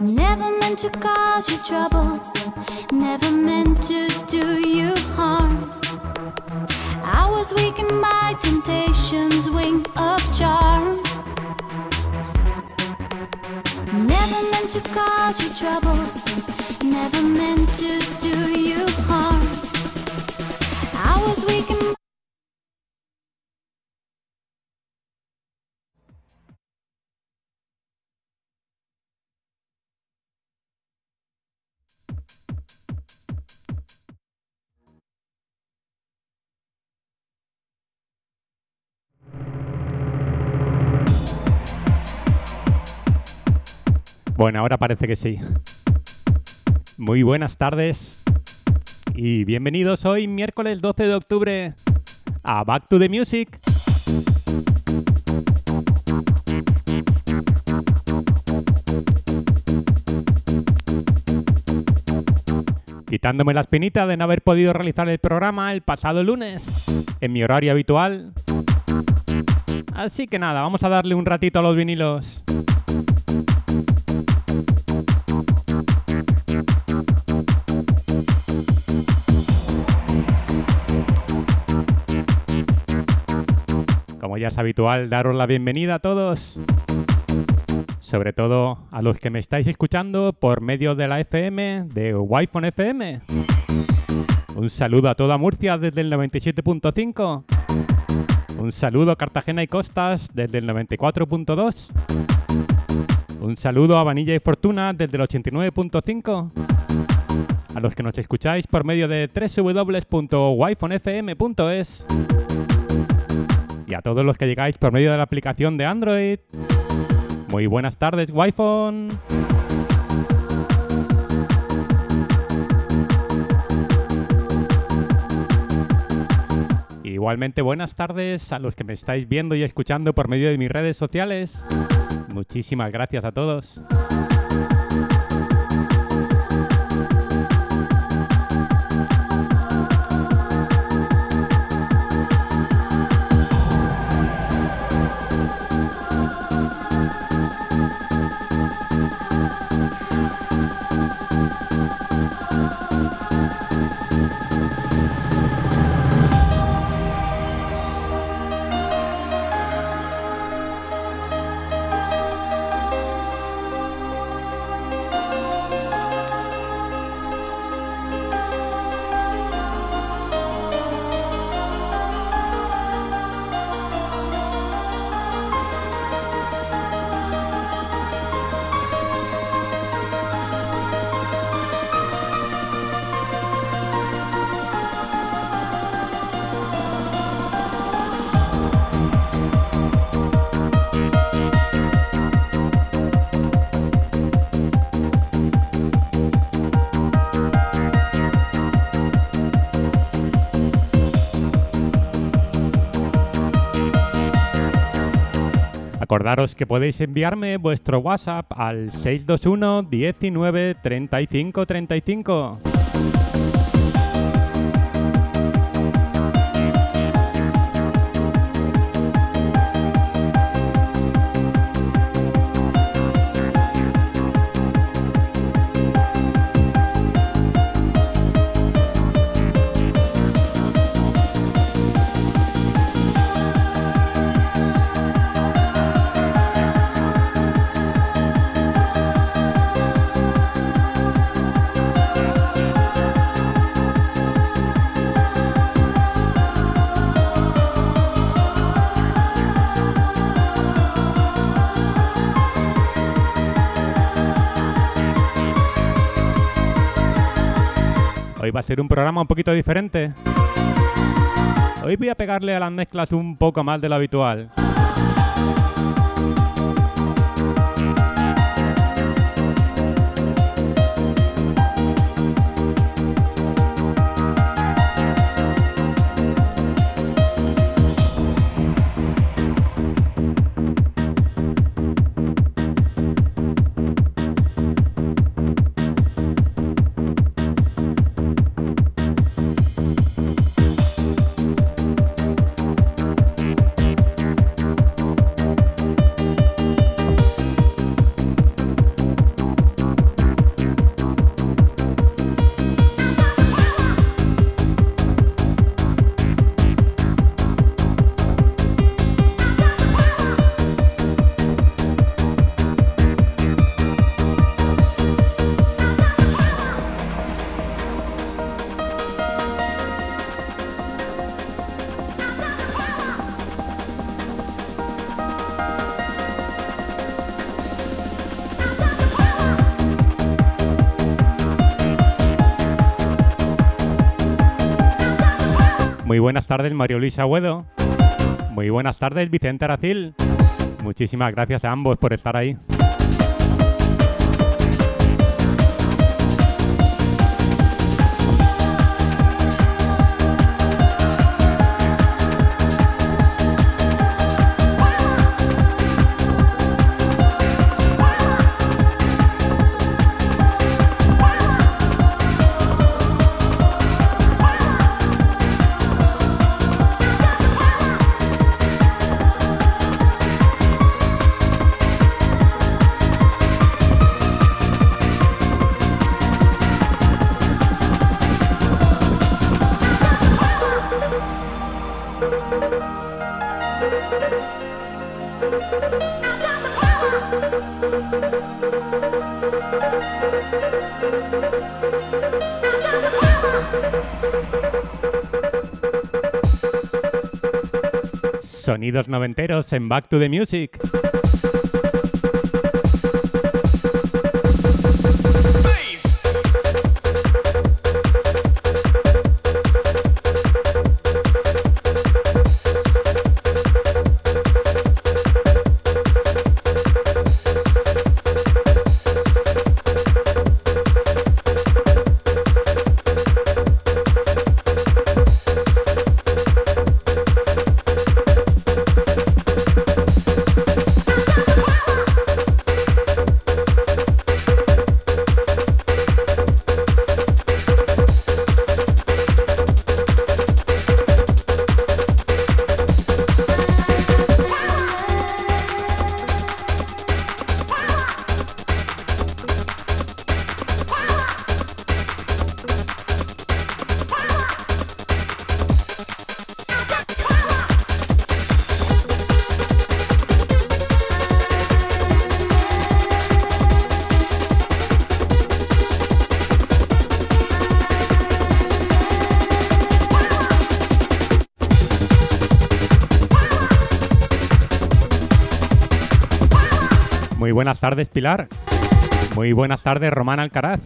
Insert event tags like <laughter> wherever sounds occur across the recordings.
Never meant to cause you trouble, never meant to do you harm. I was weak in my temptation's wing of charm. Never meant to cause you trouble, never meant to do you harm. I was weak in Bueno, ahora parece que sí. Muy buenas tardes y bienvenidos hoy miércoles 12 de octubre a Back to the Music. Quitándome la espinita de no haber podido realizar el programa el pasado lunes en mi horario habitual. Así que nada, vamos a darle un ratito a los vinilos. Ya es habitual, daros la bienvenida a todos. Sobre todo a los que me estáis escuchando por medio de la FM, de wi FM. Un saludo a toda Murcia desde el 97.5. Un saludo a Cartagena y Costas desde el 94.2. Un saludo a Vanilla y Fortuna desde el 89.5. A los que nos escucháis por medio de www.wifonfm.es. Y a todos los que llegáis por medio de la aplicación de Android. Muy buenas tardes, wi Igualmente buenas tardes a los que me estáis viendo y escuchando por medio de mis redes sociales. Muchísimas gracias a todos. Recordaros que podéis enviarme vuestro WhatsApp al 621 19 35 35. Va a ser un programa un poquito diferente. Hoy voy a pegarle a las mezclas un poco más de lo habitual. Muy buenas tardes, Mario Luis Agüedo. Muy buenas tardes, Vicente Aracil. Muchísimas gracias a ambos por estar ahí. Sonidos noventeros en Back to the Music. Tardes, Pilar. Muy buenas tardes, Román Alcaraz.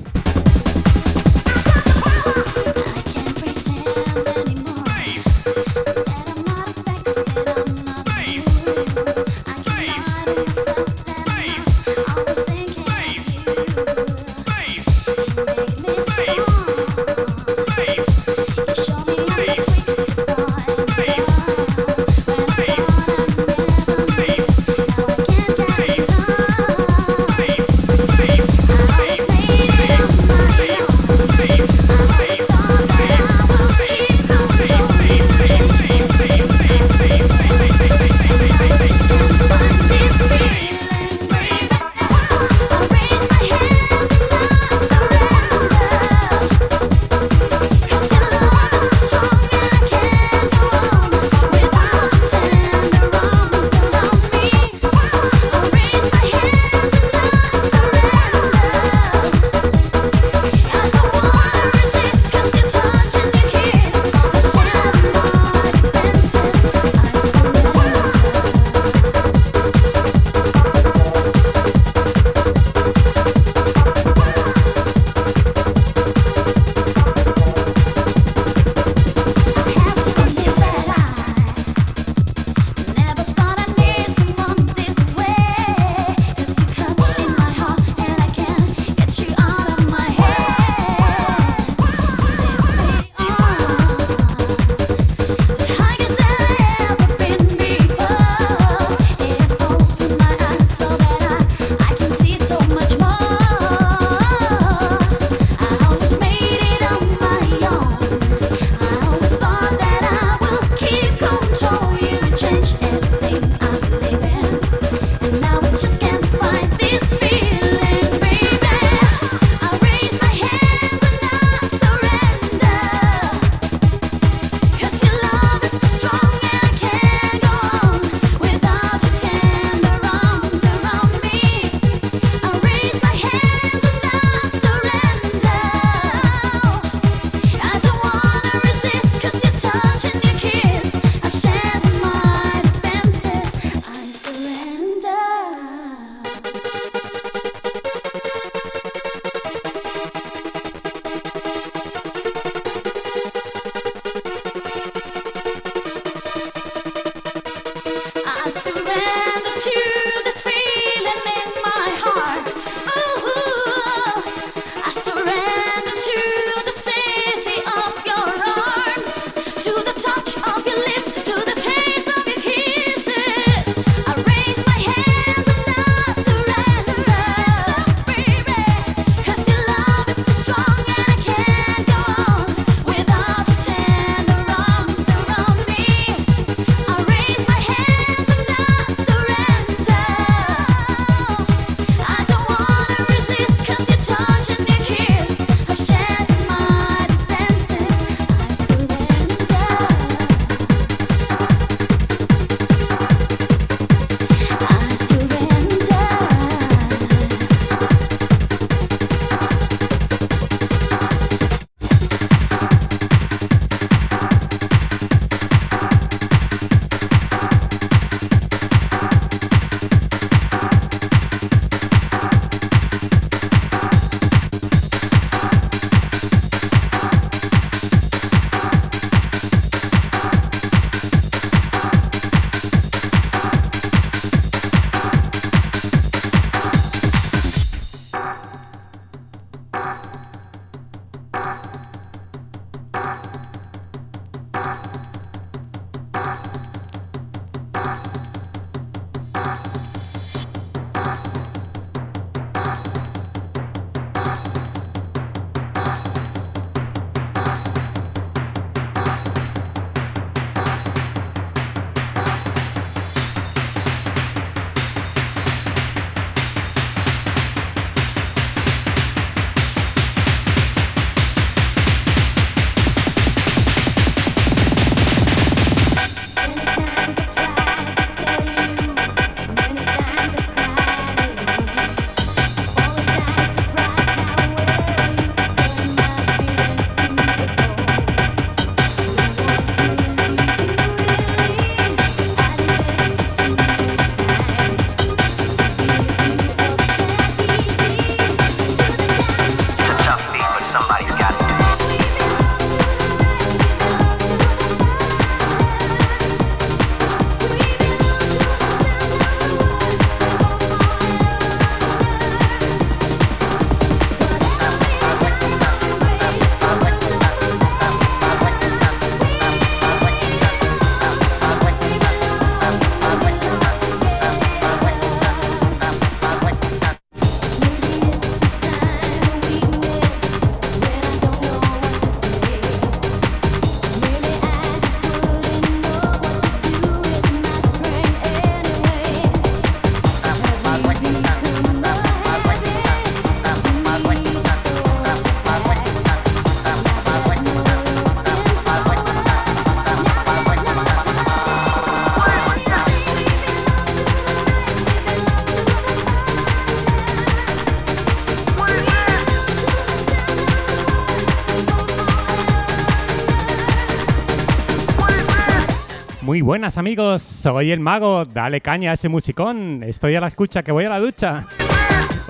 Buenas amigos, soy el mago, dale caña a ese musicón, estoy a la escucha que voy a la ducha.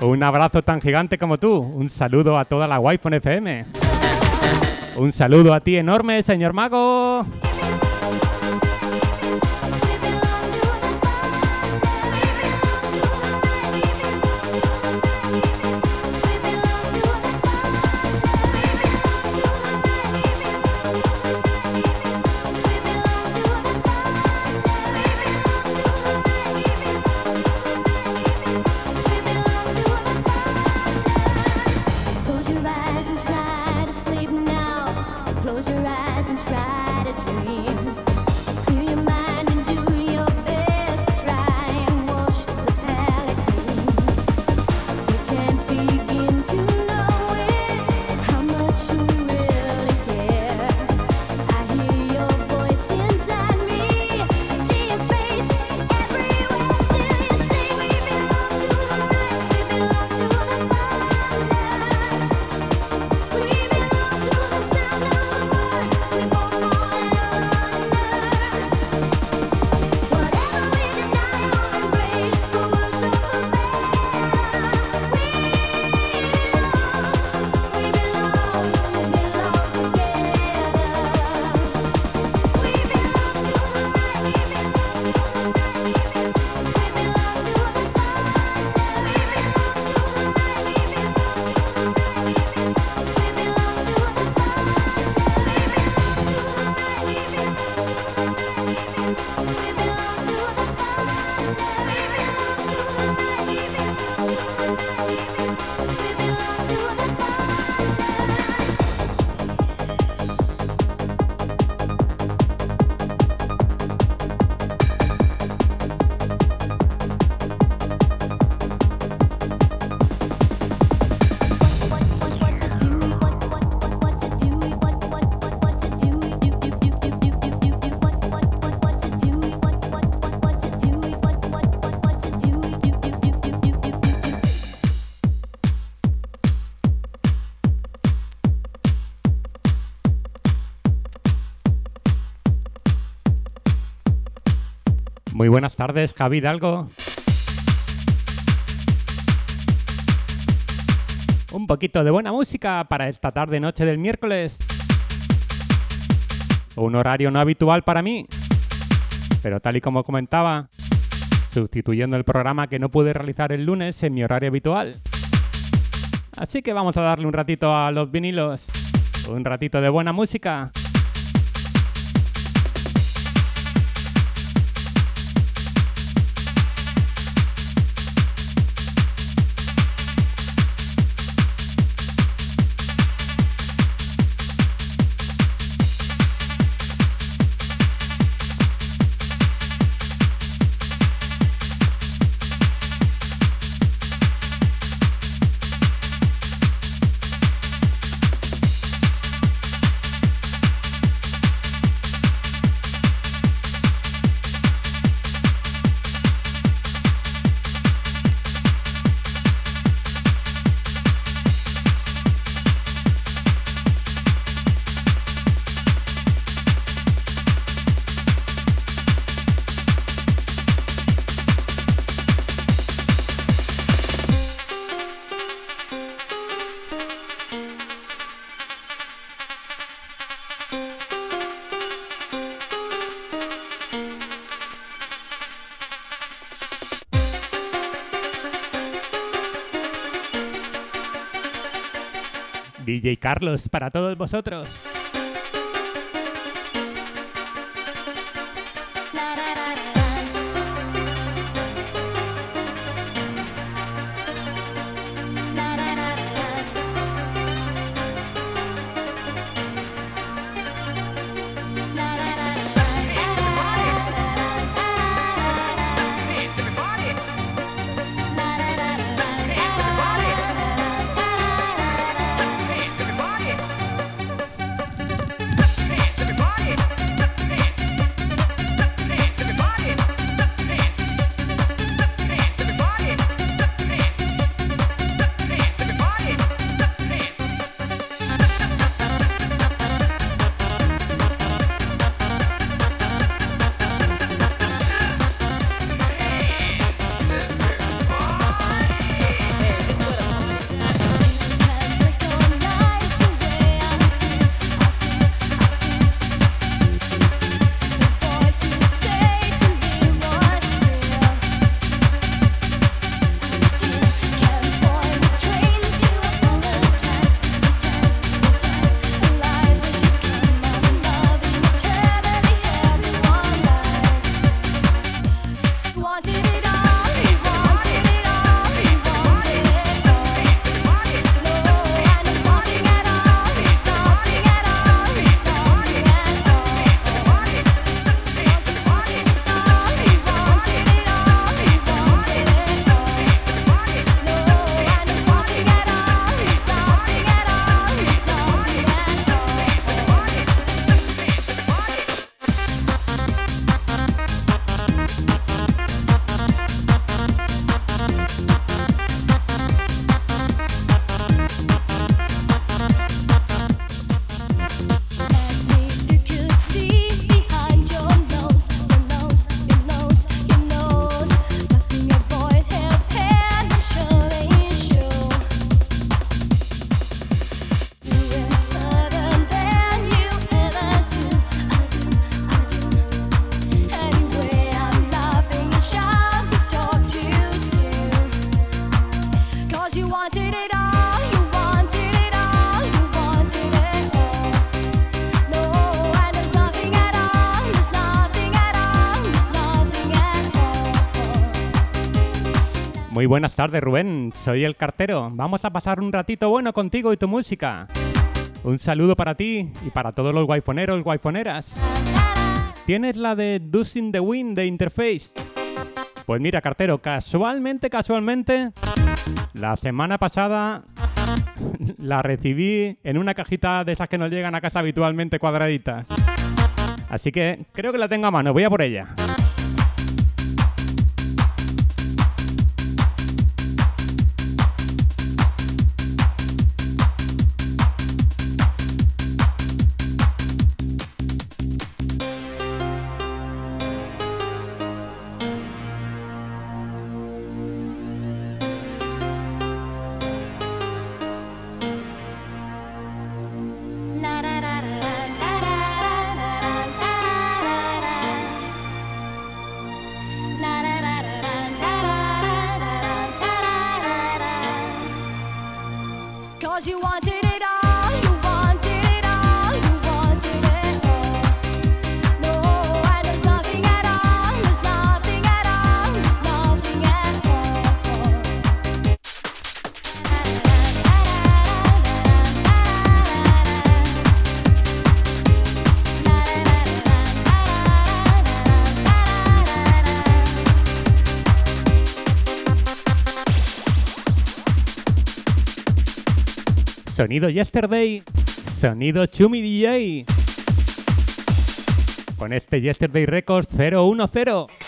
Un abrazo tan gigante como tú, un saludo a toda la Wi-Fi FM. Un saludo a ti enorme, señor mago. Buenas tardes, Javi Hidalgo. Un poquito de buena música para esta tarde noche del miércoles. Un horario no habitual para mí, pero tal y como comentaba, sustituyendo el programa que no pude realizar el lunes en mi horario habitual. Así que vamos a darle un ratito a los vinilos, un ratito de buena música. DJ Carlos para todos vosotros. Muy buenas tardes, Rubén. Soy el cartero. Vamos a pasar un ratito bueno contigo y tu música. Un saludo para ti y para todos los guayfoneros, guayfoneras. ¿Tienes la de Dusting the Wind de Interface? Pues mira, cartero, casualmente, casualmente, la semana pasada <laughs> la recibí en una cajita de esas que nos llegan a casa habitualmente cuadraditas. Así que creo que la tengo a mano, voy a por ella. Sonido Yesterday, sonido Chumi DJ. Con este Yesterday Records 010.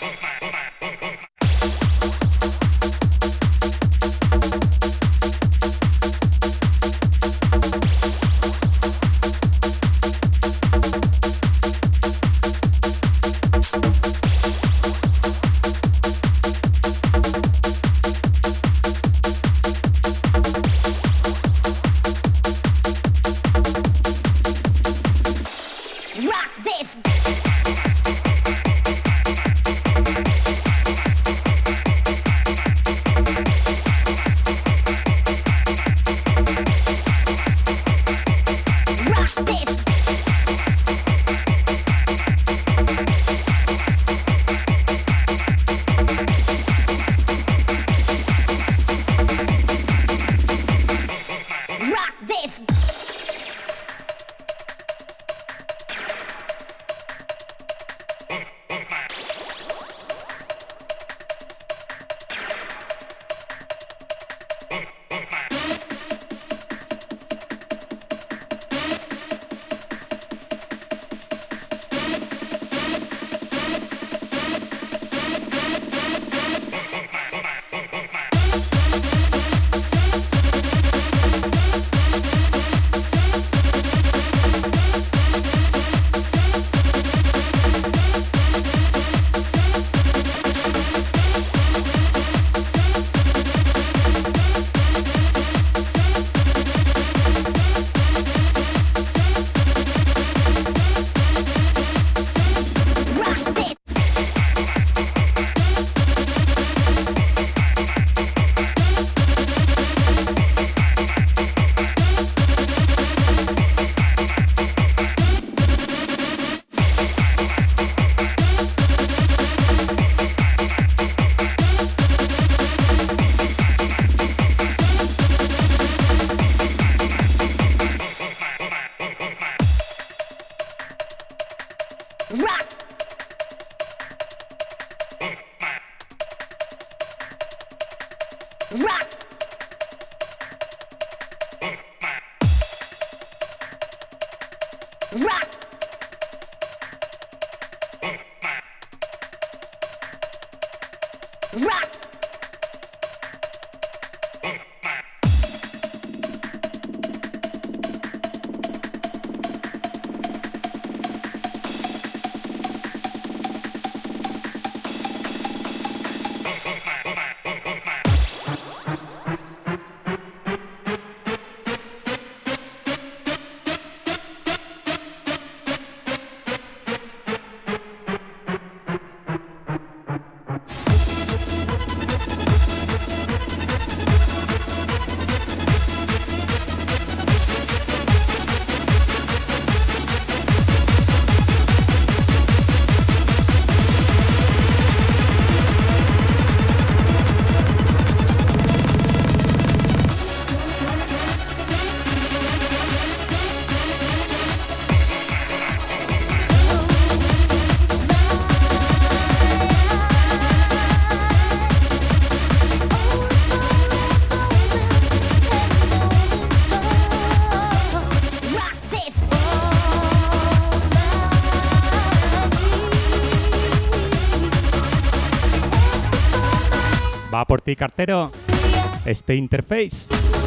Por ti, cartero. Este interface.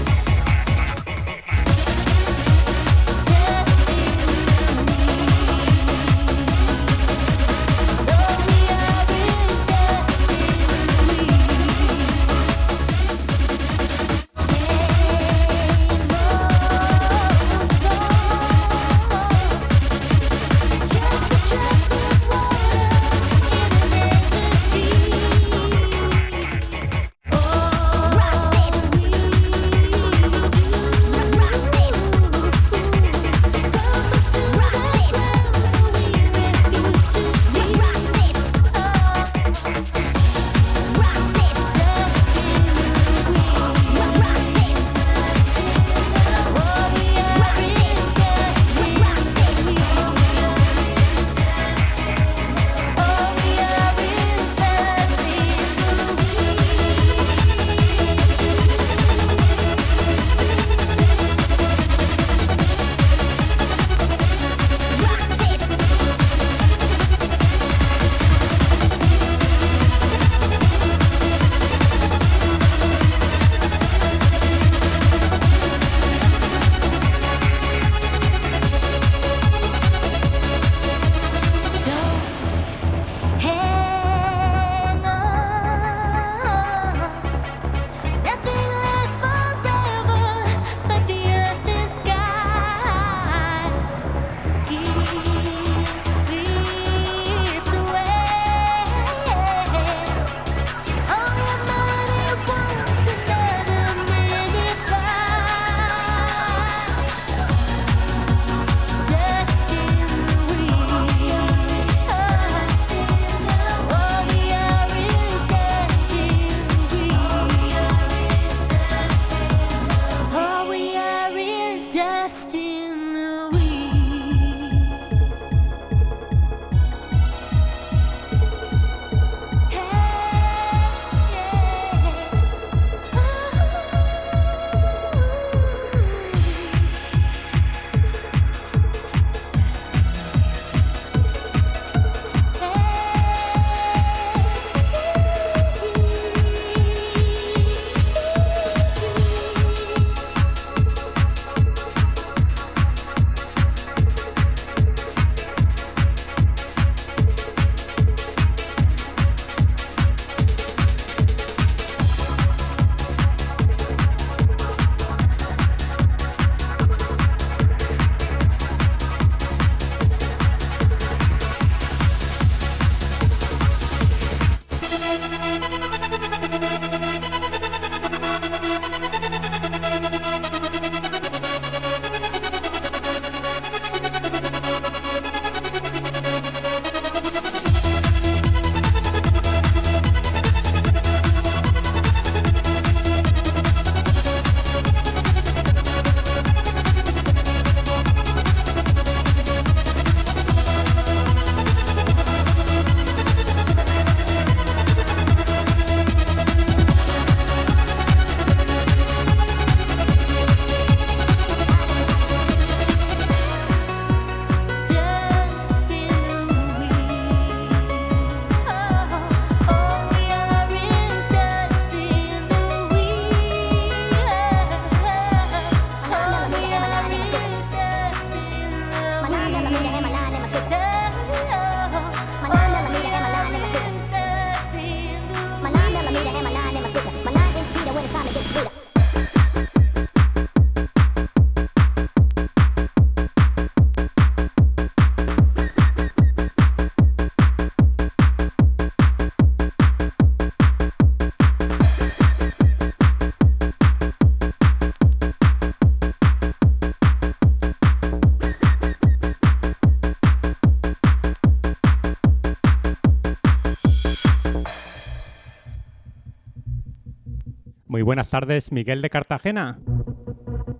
Buenas tardes, Miguel de Cartagena.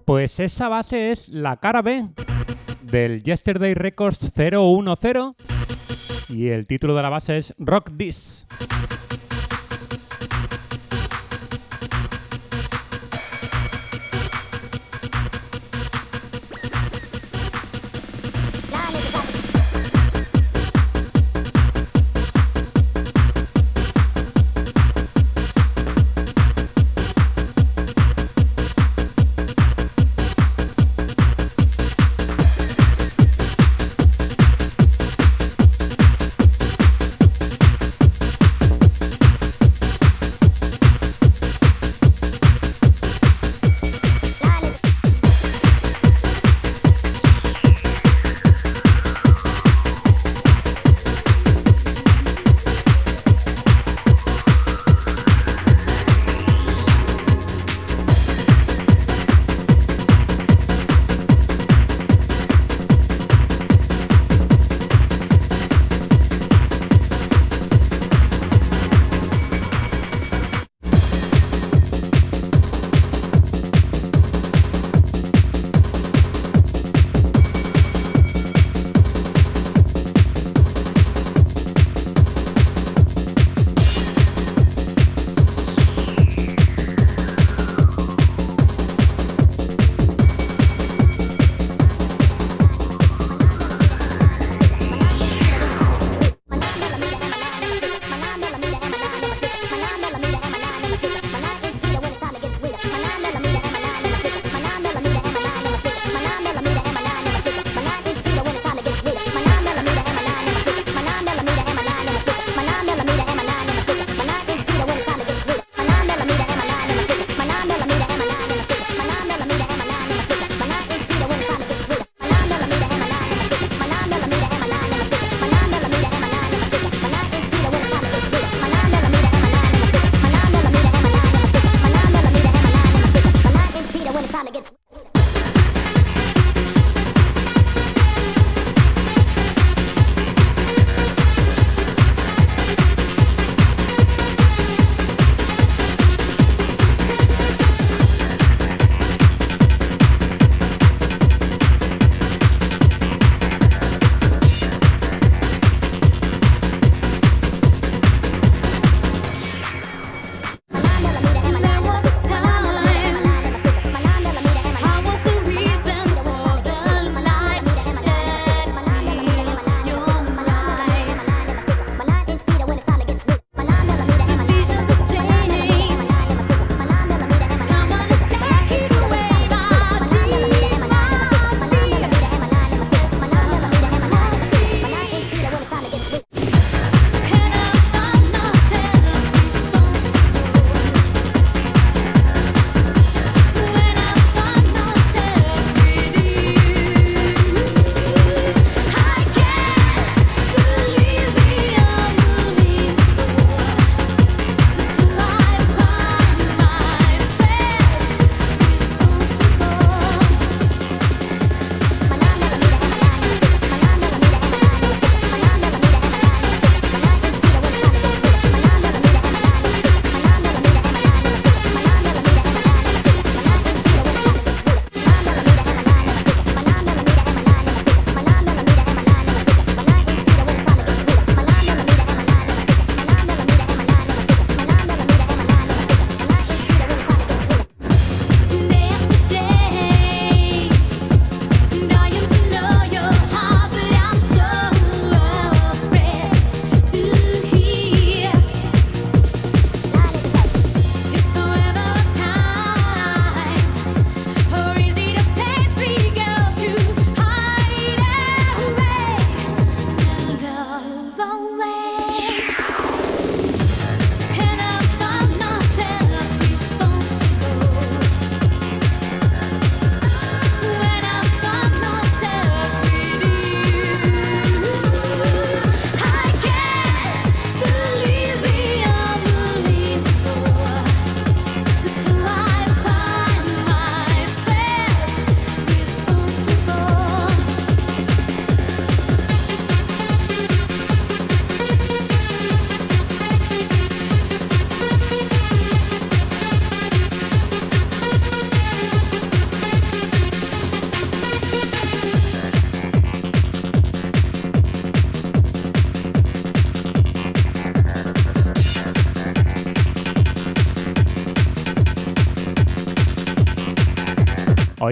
Pues esa base es la cara B del Yesterday Records 010 y el título de la base es Rock This.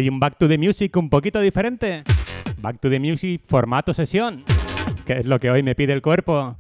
Hoy un Back to the Music un poquito diferente. Back to the Music formato sesión, que es lo que hoy me pide el cuerpo.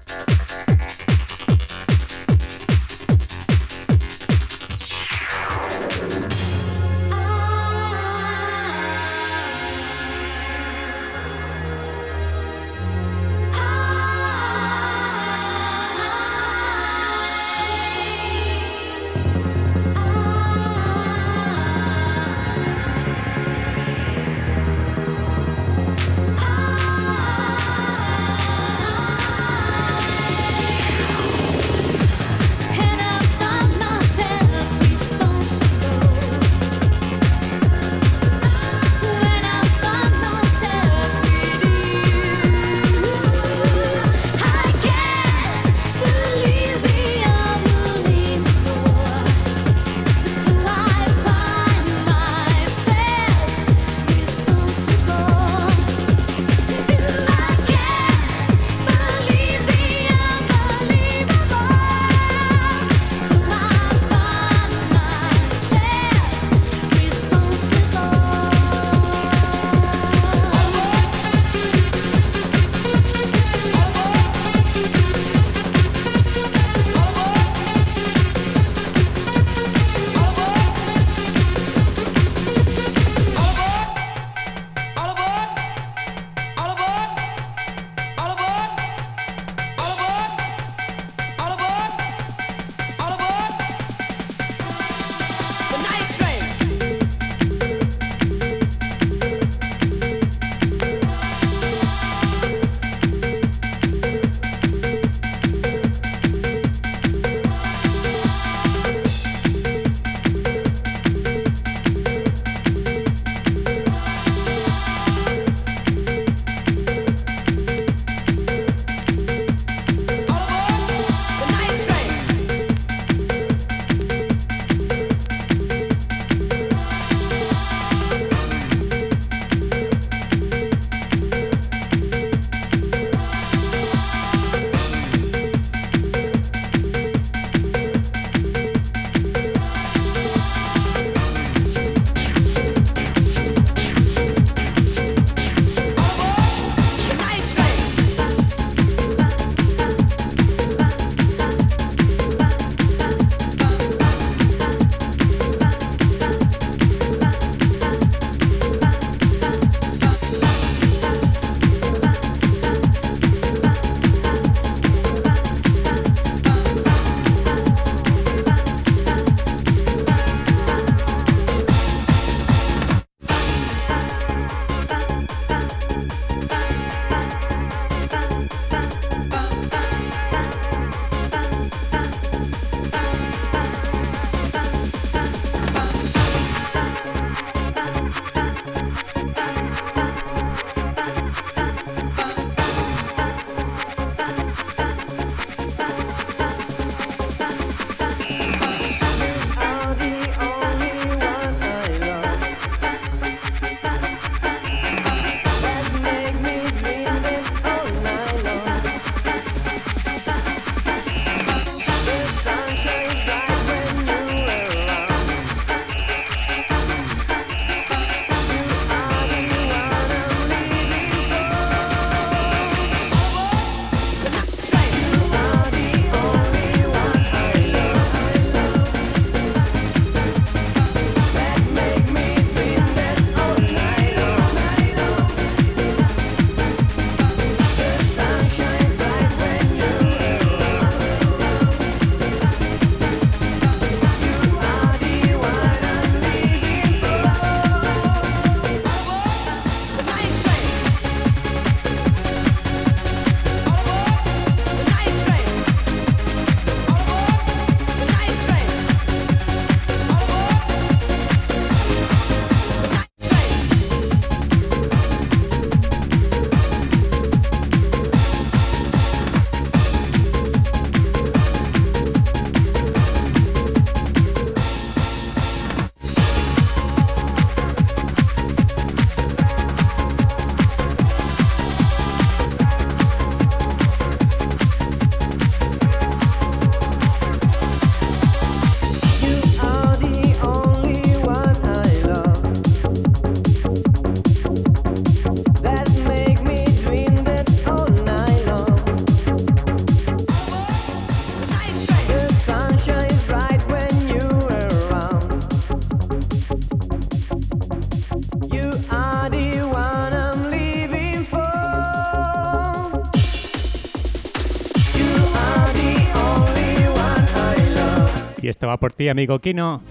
Va por ti, amigo Kino.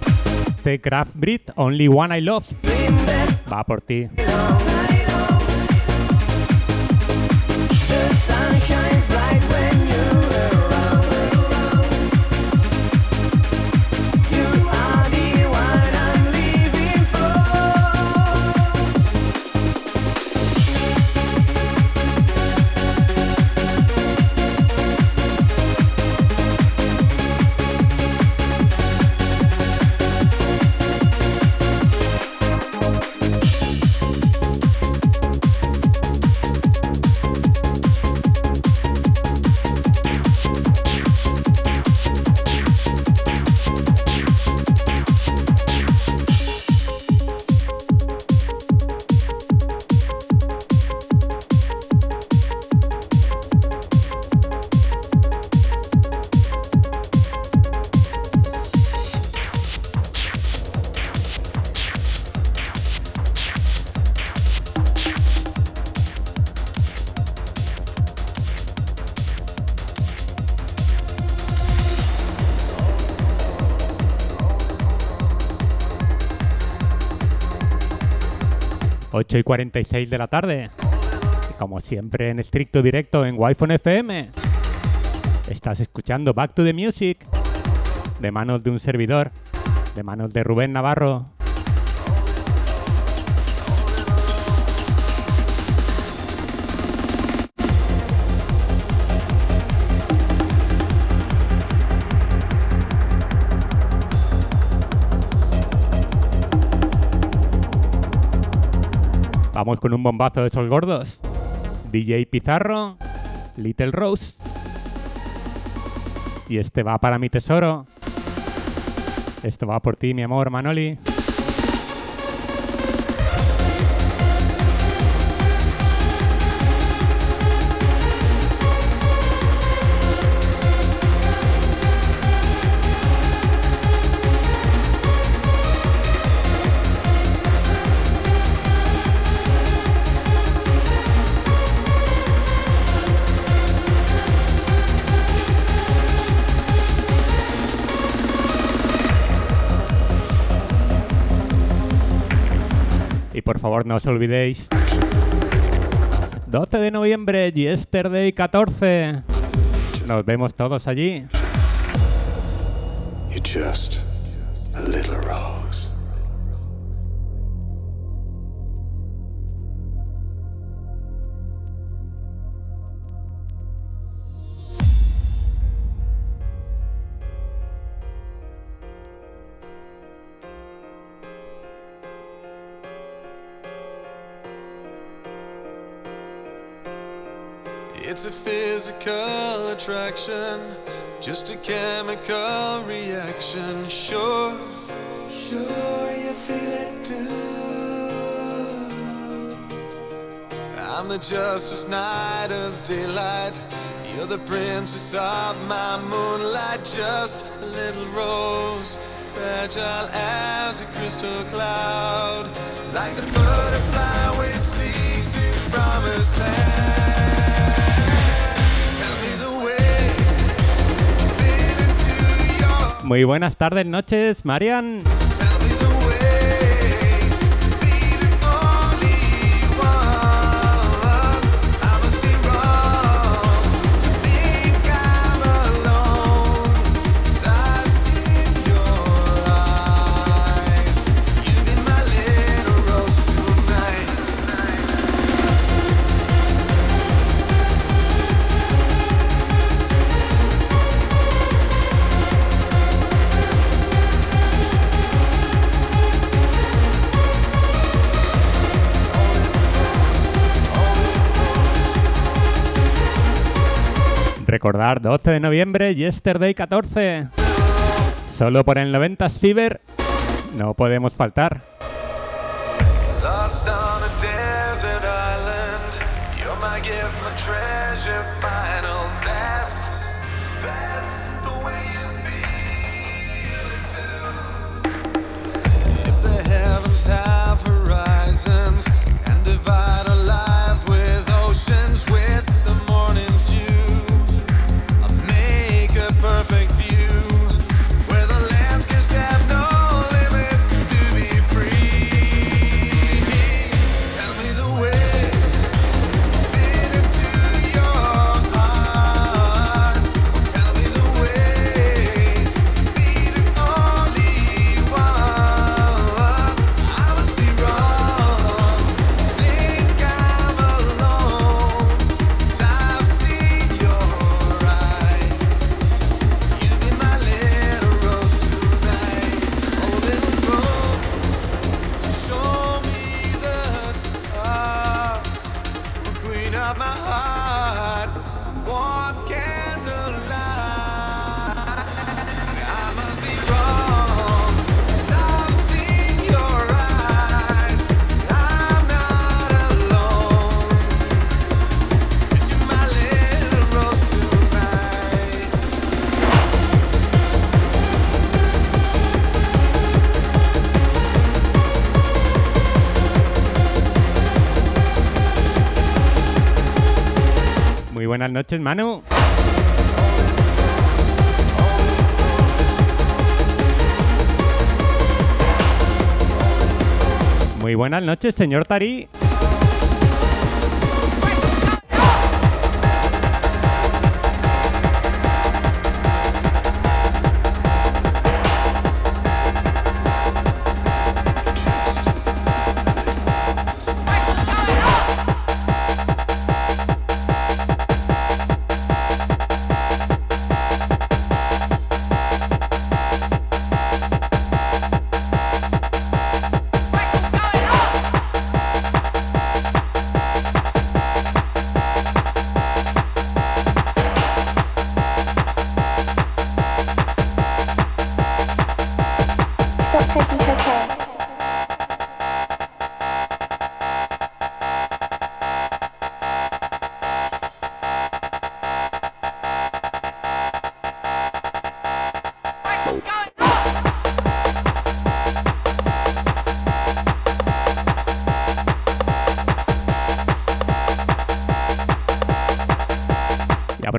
Este Craft Breed, Only One I Love. Va por ti. Y 46 de la tarde. como siempre en estricto directo en wi FM. Estás escuchando Back to the Music de manos de un servidor, de manos de Rubén Navarro. Vamos con un bombazo de esos gordos. DJ Pizarro, Little Rose. Y este va para mi tesoro. Esto va por ti, mi amor, Manoli. Favor no os olvidéis. 12 de noviembre, Yesterday 14. Nos vemos todos allí. It's a physical attraction, just a chemical reaction. Sure, sure you feel it too. I'm the justice night of daylight. You're the princess of my moonlight, just a little rose, fragile as a crystal cloud, like the butterfly which seeks its promised land. Muy buenas tardes, noches, Marian. Recordar 12 de noviembre, Yesterday 14. Solo por el 90s Fever no podemos faltar. Noches, Manu. Muy buenas noches, señor Tari.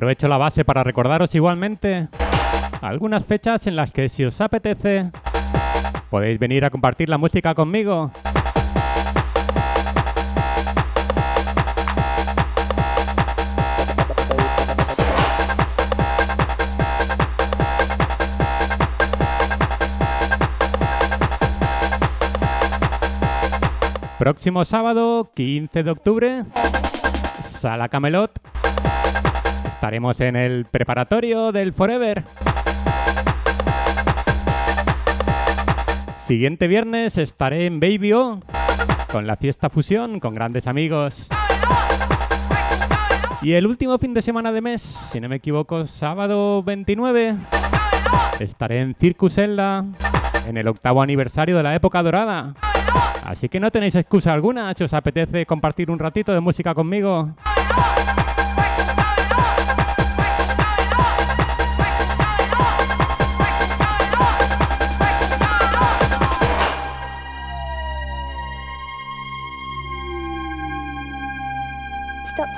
Aprovecho la base para recordaros igualmente algunas fechas en las que si os apetece podéis venir a compartir la música conmigo. Próximo sábado, 15 de octubre, Sala Camelot. Estaremos en el preparatorio del Forever. Siguiente viernes estaré en Baby O con la fiesta fusión con grandes amigos. Y el último fin de semana de mes, si no me equivoco, sábado 29, estaré en Circus Elda en el octavo aniversario de la época dorada. Así que no tenéis excusa alguna si os apetece compartir un ratito de música conmigo.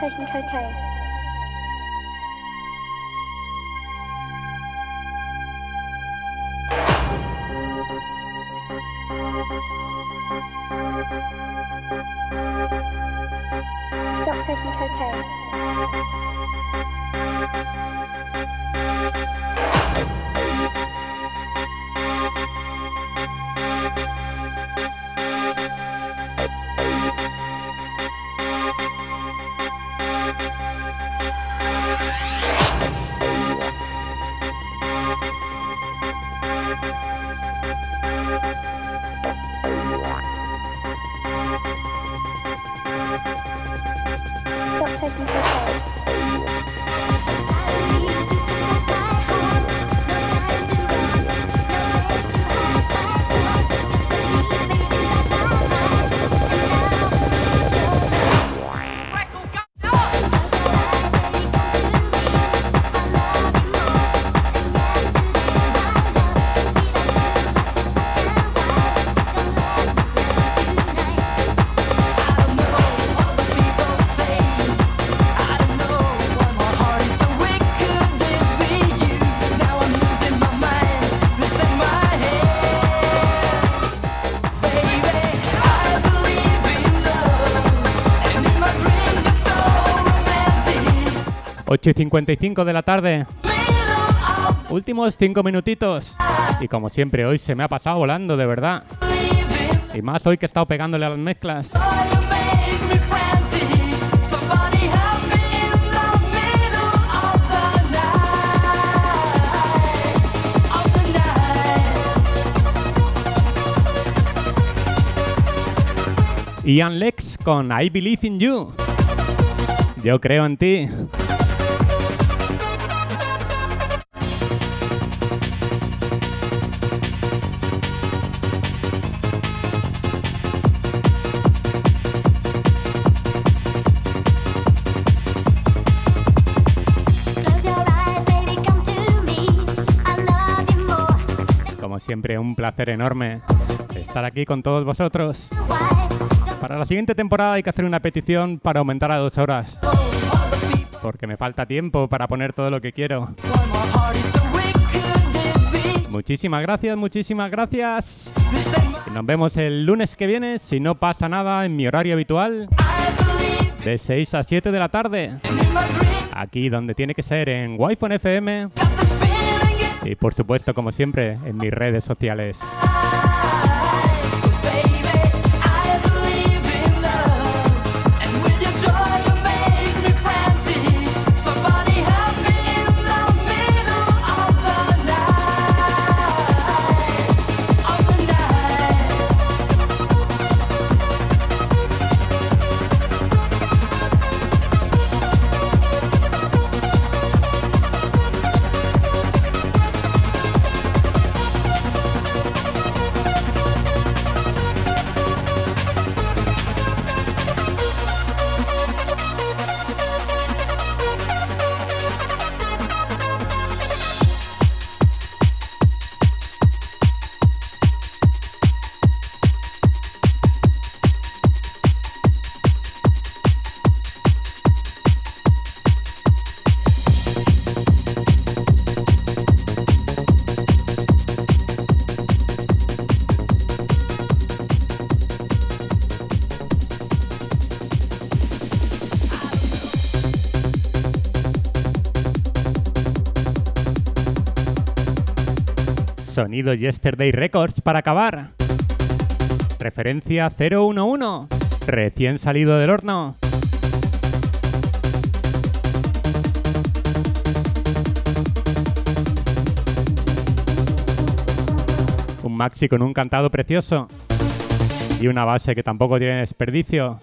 Auszeichnung cocaine. 8 y 55 de la tarde. Últimos 5 minutitos. Y como siempre, hoy se me ha pasado volando, de verdad. Y más hoy que he estado pegándole a las mezclas. Ian Lex con I Believe in You. Yo creo en ti. Un placer enorme estar aquí con todos vosotros. Para la siguiente temporada hay que hacer una petición para aumentar a dos horas. Porque me falta tiempo para poner todo lo que quiero. Muchísimas gracias, muchísimas gracias. Nos vemos el lunes que viene, si no pasa nada, en mi horario habitual, de 6 a 7 de la tarde. Aquí donde tiene que ser, en Wi-Fi FM. Y por supuesto, como siempre, en mis redes sociales. Sonido Yesterday Records para acabar. Referencia 011. Recién salido del horno. Un maxi con un cantado precioso. Y una base que tampoco tiene desperdicio.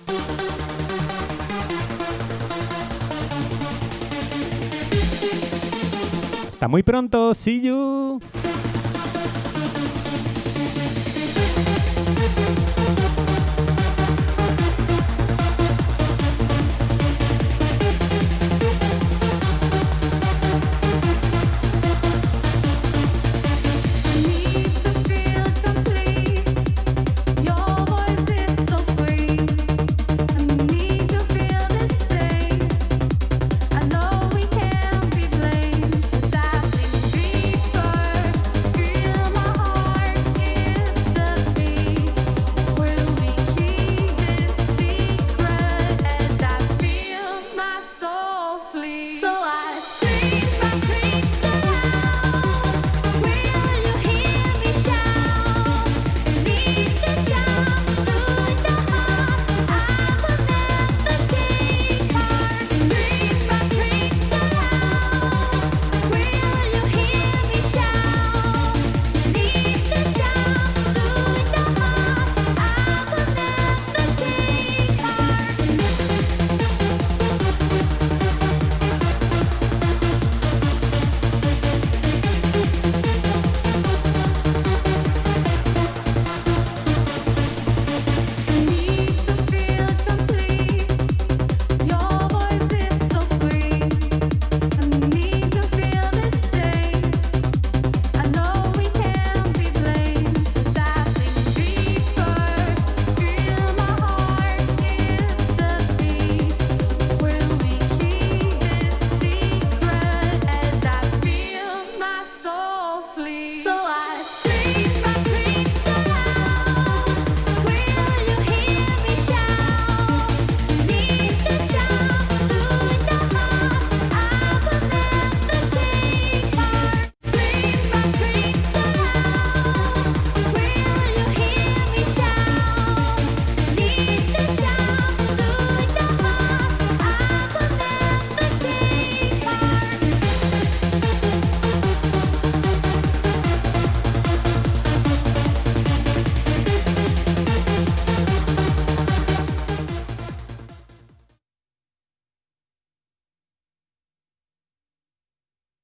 Hasta muy pronto. See you.